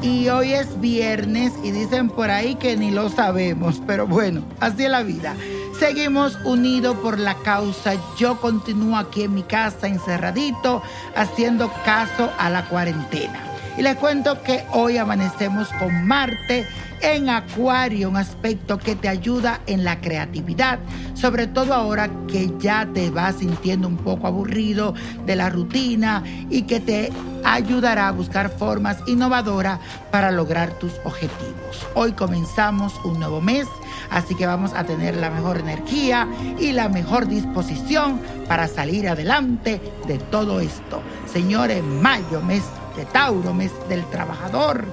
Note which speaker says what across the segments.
Speaker 1: y hoy es viernes y dicen por ahí que ni lo sabemos, pero bueno, así es la vida. Seguimos unidos por la causa. Yo continúo aquí en mi casa encerradito haciendo caso a la cuarentena. Y les cuento que hoy amanecemos con Marte en Acuario, un aspecto que te ayuda en la creatividad, sobre todo ahora que ya te vas sintiendo un poco aburrido de la rutina y que te ayudará a buscar formas innovadoras para lograr tus objetivos. Hoy comenzamos un nuevo mes, así que vamos a tener la mejor energía y la mejor disposición para salir adelante de todo esto. Señores, mayo, mes de Tauro, mes del trabajador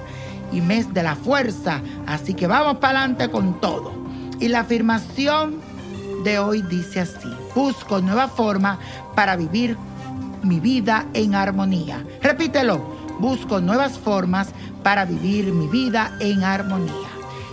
Speaker 1: y mes de la fuerza. Así que vamos para adelante con todo. Y la afirmación de hoy dice así, busco nueva forma para vivir mi vida en armonía. Repítelo, busco nuevas formas para vivir mi vida en armonía.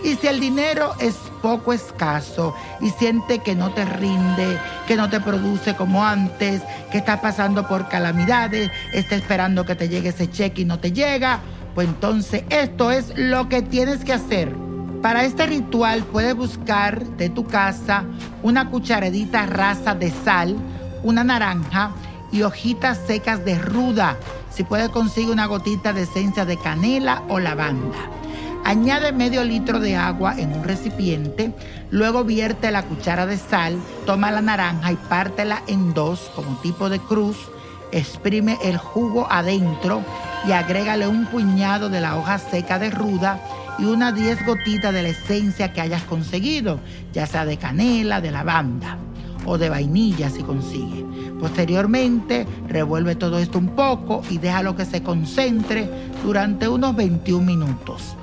Speaker 1: Y si el dinero es poco escaso y siente que no te rinde, que no te produce como antes, que estás pasando por calamidades, está esperando que te llegue ese cheque y no te llega, pues entonces esto es lo que tienes que hacer. Para este ritual puedes buscar de tu casa una cucharadita rasa de sal, una naranja y hojitas secas de ruda. Si puedes conseguir una gotita de esencia de canela o lavanda. Añade medio litro de agua en un recipiente, luego vierte la cuchara de sal, toma la naranja y pártela en dos como tipo de cruz, exprime el jugo adentro y agrégale un puñado de la hoja seca de ruda y unas 10 gotitas de la esencia que hayas conseguido, ya sea de canela, de lavanda o de vainilla si consigue. Posteriormente, revuelve todo esto un poco y déjalo que se concentre durante unos 21 minutos.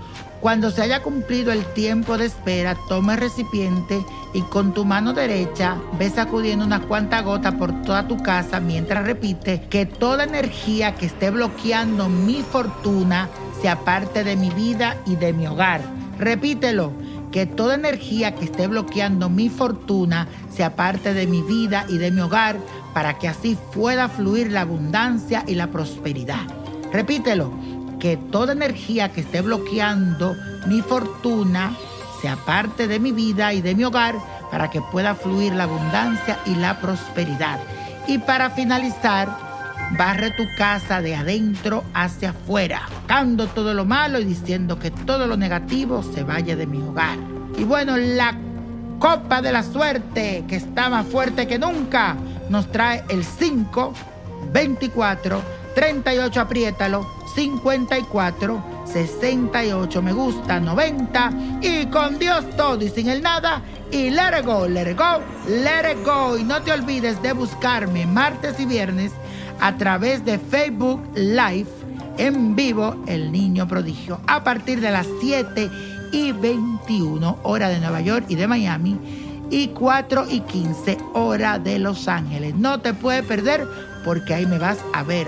Speaker 1: Cuando se haya cumplido el tiempo de espera, toma el recipiente y con tu mano derecha ve sacudiendo unas cuantas gotas por toda tu casa mientras repite que toda energía que esté bloqueando mi fortuna se aparte de mi vida y de mi hogar. Repítelo, que toda energía que esté bloqueando mi fortuna se aparte de mi vida y de mi hogar para que así pueda fluir la abundancia y la prosperidad. Repítelo que toda energía que esté bloqueando mi fortuna se aparte de mi vida y de mi hogar para que pueda fluir la abundancia y la prosperidad. Y para finalizar, barre tu casa de adentro hacia afuera, sacando todo lo malo y diciendo que todo lo negativo se vaya de mi hogar. Y bueno, la copa de la suerte, que está más fuerte que nunca, nos trae el 5, 24, 38, apriétalo, 54, 68, me gusta, 90 y con Dios todo y sin el nada y let it go, let it go, let it go. Y no te olvides de buscarme martes y viernes a través de Facebook Live en vivo El Niño Prodigio a partir de las 7 y 21 hora de Nueva York y de Miami y 4 y 15 hora de Los Ángeles. No te puedes perder porque ahí me vas a ver